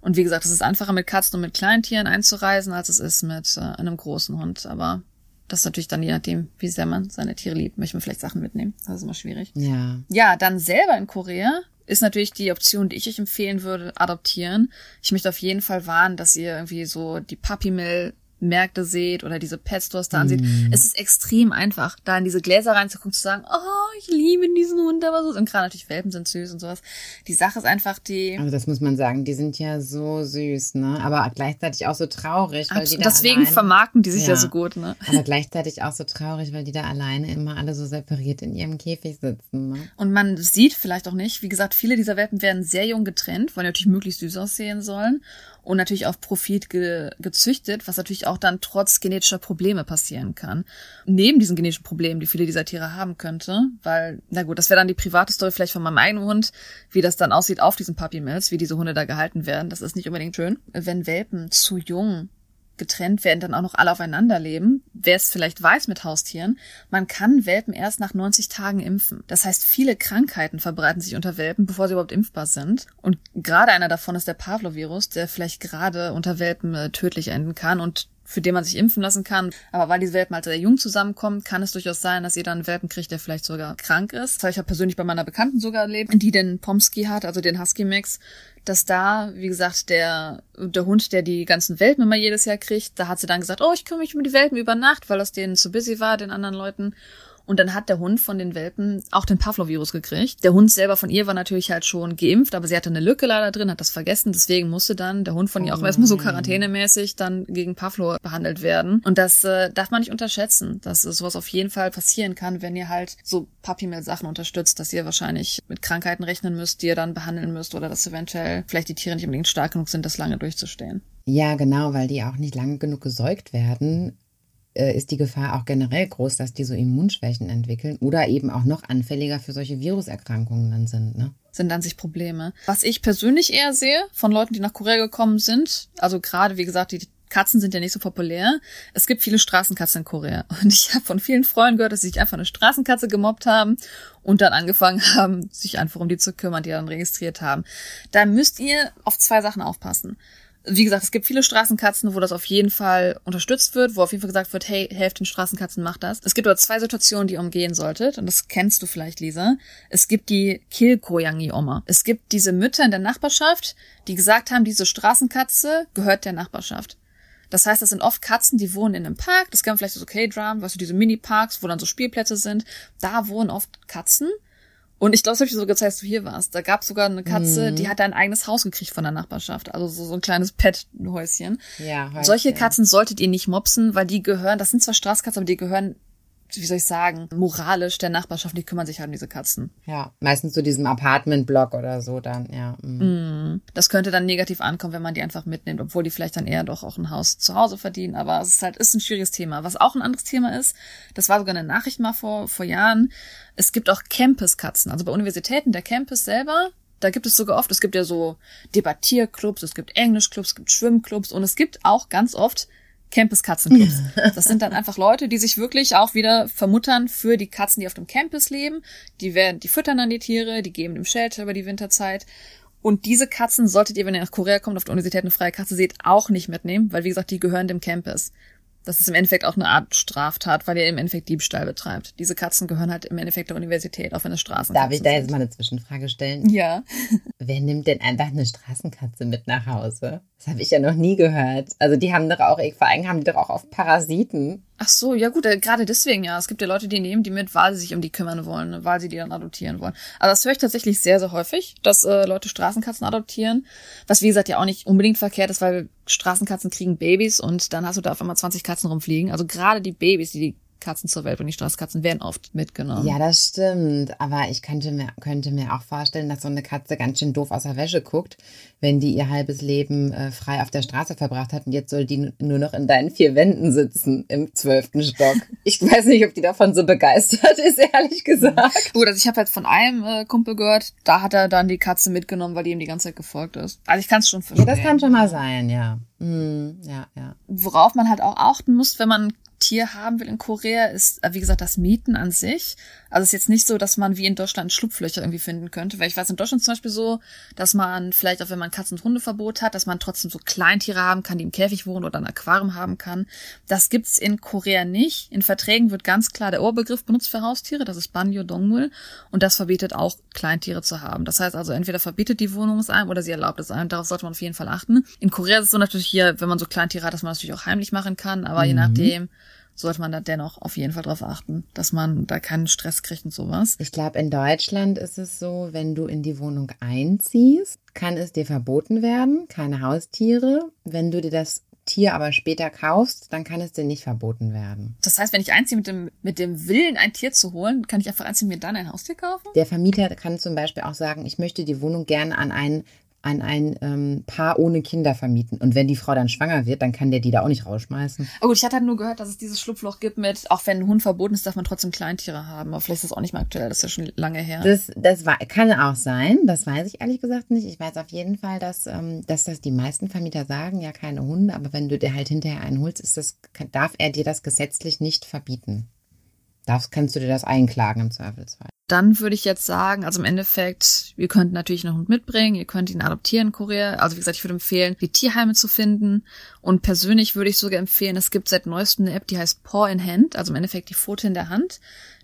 Und wie gesagt, es ist einfacher mit Katzen und mit Kleintieren einzureisen, als es ist mit äh, einem großen Hund. Aber das ist natürlich dann je nachdem, wie sehr man seine Tiere liebt, möchte man vielleicht Sachen mitnehmen. Das ist immer schwierig. Ja. Ja, dann selber in Korea ist natürlich die Option, die ich euch empfehlen würde, adoptieren. Ich möchte auf jeden Fall warnen, dass ihr irgendwie so die Puppy Mill Märkte seht oder diese Pet Stores da ansieht. Mm. Es ist extrem einfach, da in diese Gläser reinzugucken, zu sagen, oh, ich liebe diesen Hund, aber so. Und gerade natürlich Welpen sind süß und sowas. Die Sache ist einfach die. Aber das muss man sagen, die sind ja so süß, ne? Aber gleichzeitig auch so traurig. Weil die da deswegen alleine, vermarkten die sich ja. ja so gut, ne? Aber gleichzeitig auch so traurig, weil die da alleine immer alle so separiert in ihrem Käfig sitzen, ne? Und man sieht vielleicht auch nicht, wie gesagt, viele dieser Welpen werden sehr jung getrennt, weil natürlich möglichst süß aussehen sollen und natürlich auf Profit ge gezüchtet, was natürlich auch dann trotz genetischer Probleme passieren kann. Neben diesen genetischen Problemen, die viele dieser Tiere haben könnte, weil, na gut, das wäre dann die private Story vielleicht von meinem eigenen Hund, wie das dann aussieht auf diesen Puppy Mills, wie diese Hunde da gehalten werden. Das ist nicht unbedingt schön. Wenn Welpen zu jung getrennt werden, dann auch noch alle aufeinander leben. Wer es vielleicht weiß mit Haustieren, man kann Welpen erst nach 90 Tagen impfen. Das heißt, viele Krankheiten verbreiten sich unter Welpen, bevor sie überhaupt impfbar sind. Und gerade einer davon ist der Pavlovirus, der vielleicht gerade unter Welpen äh, tödlich enden kann und für den man sich impfen lassen kann. Aber weil diese Welpen halt sehr jung zusammenkommen, kann es durchaus sein, dass ihr dann einen Welpen kriegt, der vielleicht sogar krank ist. Das habe ich auch persönlich bei meiner Bekannten sogar erlebt, die den Pomsky hat, also den Husky-Mix, dass da, wie gesagt, der, der Hund, der die ganzen Welpen immer jedes Jahr kriegt, da hat sie dann gesagt, oh, ich kümmere mich um die Welpen über Nacht, weil das denen zu busy war, den anderen Leuten. Und dann hat der Hund von den Welpen auch den Pavlovirus gekriegt. Der Hund selber von ihr war natürlich halt schon geimpft, aber sie hatte eine Lücke leider drin, hat das vergessen. Deswegen musste dann der Hund von ihr auch erstmal so quarantänemäßig dann gegen Pavlo behandelt werden. Und das äh, darf man nicht unterschätzen, dass sowas auf jeden Fall passieren kann, wenn ihr halt so Puppy-Mill-Sachen unterstützt, dass ihr wahrscheinlich mit Krankheiten rechnen müsst, die ihr dann behandeln müsst oder dass eventuell vielleicht die Tiere nicht unbedingt stark genug sind, das lange durchzustehen. Ja, genau, weil die auch nicht lange genug gesäugt werden, äh, ist die Gefahr auch generell groß, dass die so Immunschwächen entwickeln oder eben auch noch anfälliger für solche Viruserkrankungen dann sind. Ne? Sind dann sich Probleme. Was ich persönlich eher sehe von Leuten, die nach Korea gekommen sind, also gerade wie gesagt, die Katzen sind ja nicht so populär. Es gibt viele Straßenkatzen in Korea. (laughs) Und ich habe von vielen Freunden gehört, dass sie sich einfach eine Straßenkatze gemobbt haben und dann angefangen (laughs) haben, sich einfach um die zu kümmern, die dann registriert haben. Da müsst ihr auf zwei Sachen aufpassen wie gesagt, es gibt viele Straßenkatzen, wo das auf jeden Fall unterstützt wird, wo auf jeden Fall gesagt wird, hey, helft den Straßenkatzen, macht das. Es gibt aber zwei Situationen, die ihr umgehen solltet, und das kennst du vielleicht, Lisa. Es gibt die Kilkoyangi-Oma. Es gibt diese Mütter in der Nachbarschaft, die gesagt haben, diese Straßenkatze gehört der Nachbarschaft. Das heißt, das sind oft Katzen, die wohnen in einem Park. Das kann vielleicht so K-Drum, weißt du, diese Mini-Parks, wo dann so Spielplätze sind. Da wohnen oft Katzen. Und ich glaube, das habe ich dir so gezeigt, als du hier warst. Da gab sogar eine Katze, mhm. die hat ein eigenes Haus gekriegt von der Nachbarschaft. Also so, so ein kleines Pet-Häuschen. Ja, Häuschen. Solche Katzen solltet ihr nicht mopsen, weil die gehören, das sind zwar Straßkatzen, aber die gehören wie soll ich sagen, moralisch der Nachbarschaft, die kümmern sich halt um diese Katzen. Ja, meistens zu diesem Apartment-Block oder so dann, ja. Mm. Das könnte dann negativ ankommen, wenn man die einfach mitnimmt, obwohl die vielleicht dann eher doch auch ein Haus zu Hause verdienen. Aber es ist halt, ist ein schwieriges Thema. Was auch ein anderes Thema ist, das war sogar eine Nachricht mal vor, vor Jahren. Es gibt auch Campus-Katzen. Also bei Universitäten, der Campus selber, da gibt es sogar oft, es gibt ja so Debattierclubs, es gibt Englischclubs, es gibt Schwimmclubs und es gibt auch ganz oft Campus-Katzenclubs. Das sind dann einfach Leute, die sich wirklich auch wieder vermuttern für die Katzen, die auf dem Campus leben. Die werden, die füttern dann die Tiere, die geben dem Shelter über die Winterzeit. Und diese Katzen solltet ihr, wenn ihr nach Korea kommt, auf der Universität eine freie Katze seht, auch nicht mitnehmen, weil wie gesagt, die gehören dem Campus. Das ist im Endeffekt auch eine Art Straftat, weil ihr im Endeffekt Diebstahl betreibt. Diese Katzen gehören halt im Endeffekt der Universität, auch wenn es Straßen Darf ich da jetzt mal eine Zwischenfrage stellen? Ja. (laughs) Wer nimmt denn einfach eine Straßenkatze mit nach Hause? Das habe ich ja noch nie gehört. Also die haben doch auch, vor allem haben die doch auch auf Parasiten. Ach so, ja gut, äh, gerade deswegen ja. Es gibt ja Leute, die nehmen die mit, weil sie sich um die kümmern wollen, ne, weil sie die dann adoptieren wollen. Aber das höre ich tatsächlich sehr, sehr häufig, dass äh, Leute Straßenkatzen adoptieren. Was wie gesagt ja auch nicht unbedingt verkehrt ist, weil Straßenkatzen kriegen Babys und dann hast du da auf einmal 20 Katzen rumfliegen. Also gerade die Babys, die die Katzen zur Welt und die Straßkatzen werden oft mitgenommen. Ja, das stimmt. Aber ich könnte mir, könnte mir auch vorstellen, dass so eine Katze ganz schön doof aus der Wäsche guckt, wenn die ihr halbes Leben äh, frei auf der Straße verbracht hat und jetzt soll die nur noch in deinen vier Wänden sitzen im zwölften Stock. (laughs) Ich weiß nicht, ob die davon so begeistert ist, ehrlich gesagt. Gut, also ich habe jetzt von einem äh, Kumpel gehört, da hat er dann die Katze mitgenommen, weil die ihm die ganze Zeit gefolgt ist. Also ich kann es schon verstehen. Ja, das kann schon mal sein, ja. Mm, ja, ja. Worauf man halt auch achten muss, wenn man Tier haben will in Korea, ist, äh, wie gesagt, das Mieten an sich. Also es ist jetzt nicht so, dass man wie in Deutschland Schlupflöcher irgendwie finden könnte, weil ich weiß in Deutschland zum Beispiel so, dass man vielleicht auch, wenn man Katzen- und Hundeverbot hat, dass man trotzdem so Kleintiere haben kann, die im Käfig wohnen oder ein Aquarium haben kann. Das gibt's in Korea nicht. In Verträgen wird ganz klar der Oberbegriff benutzt für Haustiere, das ist Banyo Dongmul und das verbietet auch Kleintiere zu haben. Das heißt also, entweder verbietet die Wohnung es einem oder sie erlaubt es einem. Darauf sollte man auf jeden Fall achten. In Korea ist es so natürlich hier, wenn man so Kleintiere hat, dass man das natürlich auch heimlich machen kann, aber mhm. je nachdem, sollte man da dennoch auf jeden Fall darauf achten, dass man da keinen Stress kriegt und sowas. Ich glaube, in Deutschland ist es so, wenn du in die Wohnung einziehst, kann es dir verboten werden, keine Haustiere. Wenn du dir das Tier aber später kaufst, dann kann es dir nicht verboten werden. Das heißt, wenn ich einziehe mit dem, mit dem Willen, ein Tier zu holen, kann ich einfach einziehen mir dann ein Haustier kaufen? Der Vermieter kann zum Beispiel auch sagen, ich möchte die Wohnung gerne an einen an ein ähm, Paar ohne Kinder vermieten. Und wenn die Frau dann schwanger wird, dann kann der die da auch nicht rausschmeißen. Oh gut, ich hatte halt nur gehört, dass es dieses Schlupfloch gibt mit, auch wenn ein Hund verboten ist, darf man trotzdem Kleintiere haben. Aber vielleicht ist das auch nicht mehr aktuell, das ist ja schon lange her. Das, das war, kann auch sein, das weiß ich ehrlich gesagt nicht. Ich weiß auf jeden Fall, dass, ähm, dass das die meisten Vermieter sagen, ja, keine Hunde, aber wenn du dir halt hinterher einen holst, ist das, darf er dir das gesetzlich nicht verbieten. Darfst, kannst du dir das einklagen im Zweifelsfall. dann würde ich jetzt sagen, also im Endeffekt, ihr könnt natürlich einen Hund mitbringen, ihr könnt ihn adoptieren Korea. Also wie gesagt, ich würde empfehlen, die Tierheime zu finden. Und persönlich würde ich sogar empfehlen, es gibt seit neuestem eine App, die heißt Paw in Hand, also im Endeffekt die Pfote in der Hand.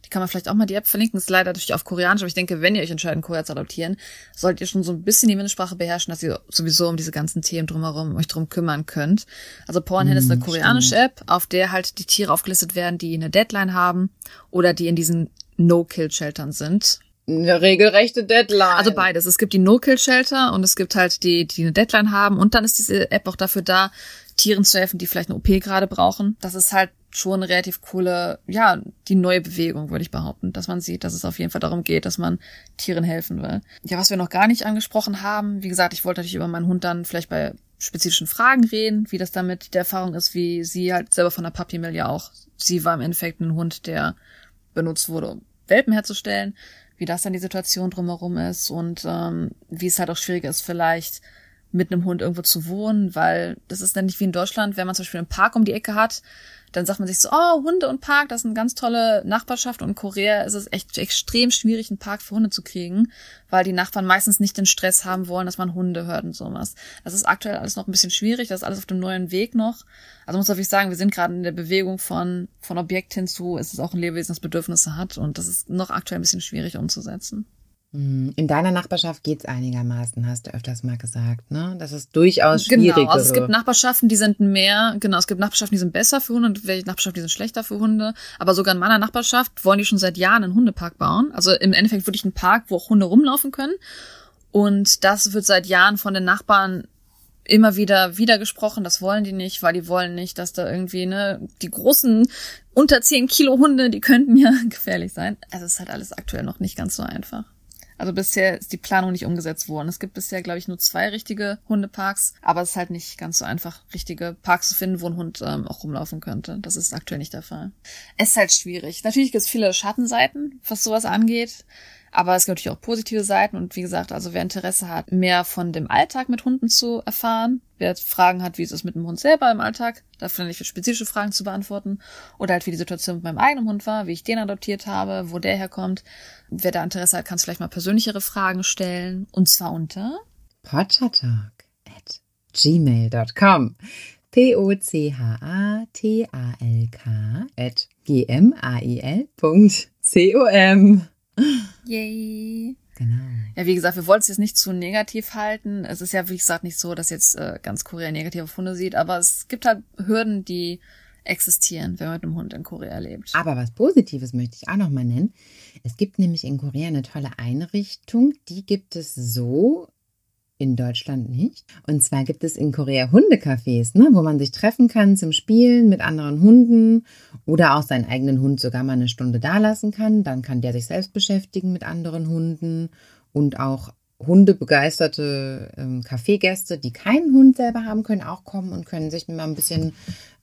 Die kann man vielleicht auch mal die App verlinken. Ist leider natürlich auf Koreanisch, aber ich denke, wenn ihr euch entscheidet, Korea zu adoptieren, solltet ihr schon so ein bisschen die Mindestsprache beherrschen, dass ihr sowieso um diese ganzen Themen drumherum euch drum kümmern könnt. Also Pornhand mm, ist eine koreanische stimmt. App, auf der halt die Tiere aufgelistet werden, die eine Deadline haben oder die in diesen No-Kill-Sheltern sind. Eine regelrechte Deadline. Also beides. Es gibt die No-Kill-Shelter und es gibt halt die, die eine Deadline haben. Und dann ist diese App auch dafür da, Tieren zu helfen, die vielleicht eine OP gerade brauchen. Das ist halt schon eine relativ coole, ja, die neue Bewegung, würde ich behaupten, dass man sieht, dass es auf jeden Fall darum geht, dass man Tieren helfen will. Ja, was wir noch gar nicht angesprochen haben, wie gesagt, ich wollte natürlich über meinen Hund dann vielleicht bei spezifischen Fragen reden, wie das damit der Erfahrung ist, wie sie halt selber von der Puppy Mill ja auch, sie war im Endeffekt ein Hund, der benutzt wurde, um Welpen herzustellen, wie das dann die Situation drumherum ist und ähm, wie es halt auch schwierig ist, vielleicht mit einem Hund irgendwo zu wohnen, weil das ist dann nicht wie in Deutschland, wenn man zum Beispiel einen Park um die Ecke hat, dann sagt man sich so, oh, Hunde und Park, das ist eine ganz tolle Nachbarschaft. Und in Korea ist es echt extrem schwierig, einen Park für Hunde zu kriegen, weil die Nachbarn meistens nicht den Stress haben wollen, dass man Hunde hört und sowas. Das ist aktuell alles noch ein bisschen schwierig, das ist alles auf dem neuen Weg noch. Also muss ich sagen, wir sind gerade in der Bewegung von, von Objekt hinzu, ist es auch ein Lebewesen, das Bedürfnisse hat. Und das ist noch aktuell ein bisschen schwierig umzusetzen. Hm, in deiner Nachbarschaft geht's einigermaßen, hast du öfters mal gesagt, ne? Das ist durchaus schwierig. Genau, also es gibt Nachbarschaften, die sind mehr, genau, es gibt Nachbarschaften, die sind besser für Hunde und welche Nachbarschaften, die sind schlechter für Hunde. Aber sogar in meiner Nachbarschaft wollen die schon seit Jahren einen Hundepark bauen. Also im Endeffekt wirklich einen Park, wo auch Hunde rumlaufen können. Und das wird seit Jahren von den Nachbarn immer wieder wieder gesprochen, das wollen die nicht, weil die wollen nicht, dass da irgendwie, ne, die großen unter 10 Kilo Hunde, die könnten mir (laughs) gefährlich sein. Also es ist halt alles aktuell noch nicht ganz so einfach. Also bisher ist die Planung nicht umgesetzt worden. Es gibt bisher, glaube ich, nur zwei richtige Hundeparks, aber es ist halt nicht ganz so einfach, richtige Parks zu finden, wo ein Hund ähm, auch rumlaufen könnte. Das ist aktuell nicht der Fall. Es ist halt schwierig. Natürlich gibt es viele Schattenseiten, was sowas angeht. Aber es gibt natürlich auch positive Seiten und wie gesagt, also wer Interesse hat, mehr von dem Alltag mit Hunden zu erfahren, wer Fragen hat, wie ist es mit dem Hund selber im Alltag, dafür nicht spezifische Fragen zu beantworten oder halt wie die Situation mit meinem eigenen Hund war, wie ich den adoptiert habe, wo der herkommt. Wer da Interesse hat, kann es vielleicht mal persönlichere Fragen stellen und zwar unter potchatalk at gmail.com P-O-C-H-A-T-A-L-K at g-m-a-i-l.com Yay. Genau. Ja, wie gesagt, wir wollten es jetzt nicht zu negativ halten. Es ist ja, wie gesagt, nicht so, dass jetzt äh, ganz Korea negativ auf Hunde sieht, aber es gibt halt Hürden, die existieren, wenn man mit einem Hund in Korea lebt. Aber was Positives möchte ich auch noch mal nennen. Es gibt nämlich in Korea eine tolle Einrichtung, die gibt es so in Deutschland nicht. Und zwar gibt es in Korea Hundecafés, ne, wo man sich treffen kann zum Spielen mit anderen Hunden oder auch seinen eigenen Hund sogar mal eine Stunde da lassen kann. Dann kann der sich selbst beschäftigen mit anderen Hunden und auch hundebegeisterte ähm, Kaffeegäste, die keinen Hund selber haben, können auch kommen und können sich mal ein bisschen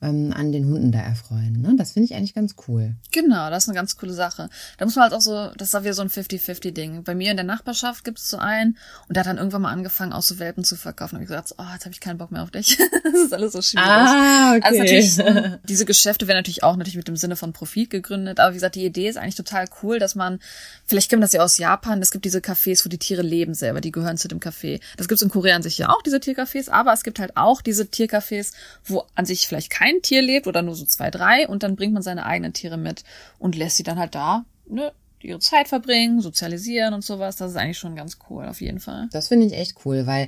ähm, an den Hunden da erfreuen. Ne? Das finde ich eigentlich ganz cool. Genau, das ist eine ganz coole Sache. Da muss man halt auch so, das ist auch wieder so ein 50-50-Ding. Bei mir in der Nachbarschaft gibt es so einen und der hat dann irgendwann mal angefangen, auch so Welpen zu verkaufen. Und ich gesagt, oh, jetzt habe ich keinen Bock mehr auf dich. (laughs) das ist alles so schwierig. Ah, okay. Also natürlich, diese Geschäfte werden natürlich auch natürlich mit dem Sinne von Profit gegründet. Aber wie gesagt, die Idee ist eigentlich total cool, dass man, vielleicht man das ja aus Japan, es gibt diese Cafés, wo die Tiere leben selber, die gehören zu dem Café. Das gibt es in Korea an sich ja auch, diese Tiercafés, aber es gibt halt auch diese Tiercafés, wo an sich vielleicht kein ein Tier lebt oder nur so zwei, drei und dann bringt man seine eigenen Tiere mit und lässt sie dann halt da, ne, ihre Zeit verbringen, sozialisieren und sowas. Das ist eigentlich schon ganz cool, auf jeden Fall. Das finde ich echt cool, weil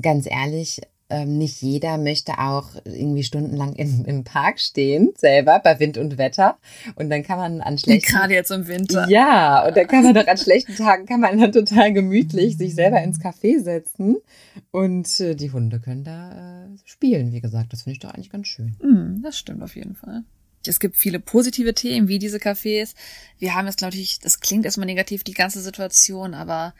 ganz ehrlich, ähm, nicht jeder möchte auch irgendwie stundenlang im, im Park stehen, selber bei Wind und Wetter. Und dann kann man an schlechten Gerade jetzt im Winter. Ja, und dann kann man doch an schlechten Tagen kann man dann total gemütlich sich selber ins Café setzen. Und äh, die Hunde können da äh, spielen, wie gesagt. Das finde ich doch eigentlich ganz schön. Mm, das stimmt auf jeden Fall. Es gibt viele positive Themen, wie diese Cafés. Wir haben jetzt, glaube ich, das klingt erstmal negativ, die ganze Situation, aber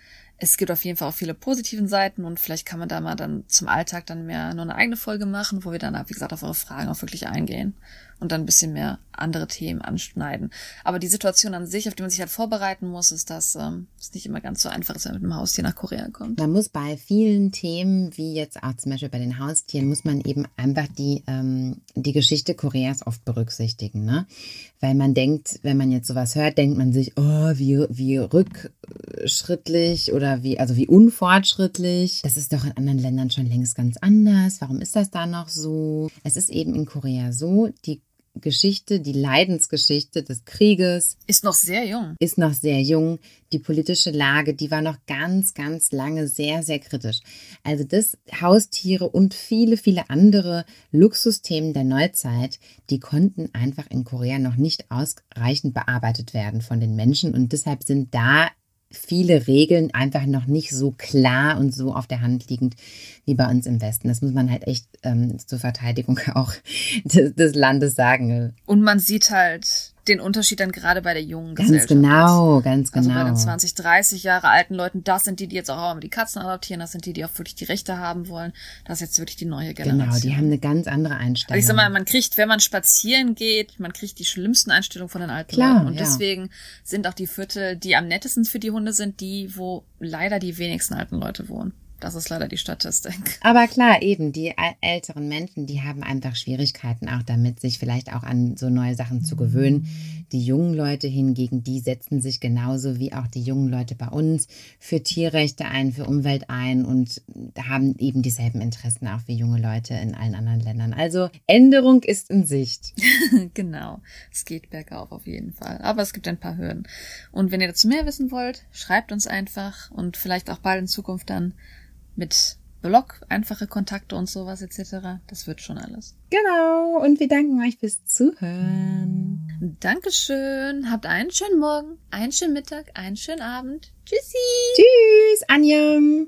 es gibt auf jeden Fall auch viele positiven Seiten und vielleicht kann man da mal dann zum Alltag dann mehr nur eine eigene Folge machen, wo wir dann, wie gesagt, auf eure Fragen auch wirklich eingehen und dann ein bisschen mehr andere Themen anschneiden. Aber die Situation an sich, auf die man sich halt vorbereiten muss, ist, dass ähm, es nicht immer ganz so einfach ist, wenn man mit einem Haustier nach Korea kommt. Man muss bei vielen Themen, wie jetzt auch zum Beispiel bei den Haustieren, muss man eben einfach die, ähm, die Geschichte Koreas oft berücksichtigen. Ne? Weil man denkt, wenn man jetzt sowas hört, denkt man sich, oh, wie, wie rückschrittlich oder wie, also wie unfortschrittlich. Das ist doch in anderen Ländern schon längst ganz anders. Warum ist das da noch so? Es ist eben in Korea so, die Geschichte, die Leidensgeschichte des Krieges. Ist noch sehr jung. Ist noch sehr jung. Die politische Lage, die war noch ganz, ganz lange sehr, sehr kritisch. Also das Haustiere und viele, viele andere Luxusthemen der Neuzeit, die konnten einfach in Korea noch nicht ausreichend bearbeitet werden von den Menschen und deshalb sind da viele Regeln einfach noch nicht so klar und so auf der Hand liegend wie bei uns im Westen. Das muss man halt echt ähm, zur Verteidigung (laughs) auch des, des, Landes sagen. Und man sieht halt den Unterschied dann gerade bei der jungen ganz Gesellschaft. Genau, ganz genau. Also bei den 20, 30 Jahre alten Leuten, das sind die, die jetzt auch die Katzen adoptieren, das sind die, die auch wirklich die Rechte haben wollen. Das ist jetzt wirklich die neue Generation. Genau, die haben eine ganz andere Einstellung. Also ich sag mal, man kriegt, wenn man spazieren geht, man kriegt die schlimmsten Einstellungen von den alten Klar, Leuten. Und ja. deswegen sind auch die Viertel, die am nettesten für die Hunde sind, die, wo leider die wenigsten alten Leute wohnen. Das ist leider die Statistik. (laughs) Aber klar, eben, die älteren Menschen, die haben einfach Schwierigkeiten auch damit, sich vielleicht auch an so neue Sachen zu gewöhnen. Die jungen Leute hingegen, die setzen sich genauso wie auch die jungen Leute bei uns für Tierrechte ein, für Umwelt ein und haben eben dieselben Interessen auch wie junge Leute in allen anderen Ländern. Also Änderung ist in Sicht. (laughs) genau, es geht bergauf auf jeden Fall. Aber es gibt ein paar Hürden. Und wenn ihr dazu mehr wissen wollt, schreibt uns einfach und vielleicht auch bald in Zukunft dann mit Blog, einfache Kontakte und sowas etc. Das wird schon alles. Genau. Und wir danken euch fürs Zuhören. Dankeschön. Habt einen schönen Morgen, einen schönen Mittag, einen schönen Abend. Tschüssi. Tschüss. Anjang.